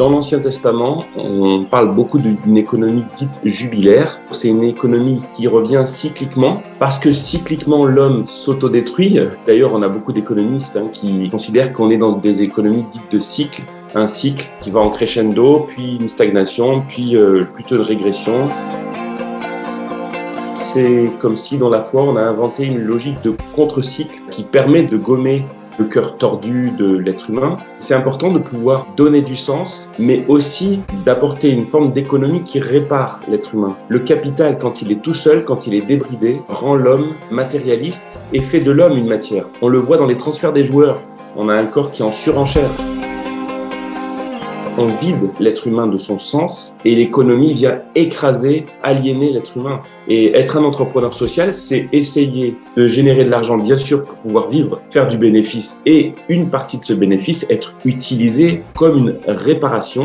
Dans l'Ancien Testament, on parle beaucoup d'une économie dite jubilaire. C'est une économie qui revient cycliquement parce que cycliquement l'homme s'autodétruit. D'ailleurs, on a beaucoup d'économistes hein, qui considèrent qu'on est dans des économies dites de cycle un cycle qui va en crescendo, puis une stagnation, puis euh, plutôt de régression. C'est comme si dans la foi, on a inventé une logique de contre-cycle qui permet de gommer le cœur tordu de l'être humain. C'est important de pouvoir donner du sens, mais aussi d'apporter une forme d'économie qui répare l'être humain. Le capital, quand il est tout seul, quand il est débridé, rend l'homme matérialiste et fait de l'homme une matière. On le voit dans les transferts des joueurs. On a un corps qui en surenchère on vide l'être humain de son sens et l'économie vient écraser, aliéner l'être humain. Et être un entrepreneur social, c'est essayer de générer de l'argent, bien sûr, pour pouvoir vivre, faire du bénéfice et une partie de ce bénéfice être utilisée comme une réparation.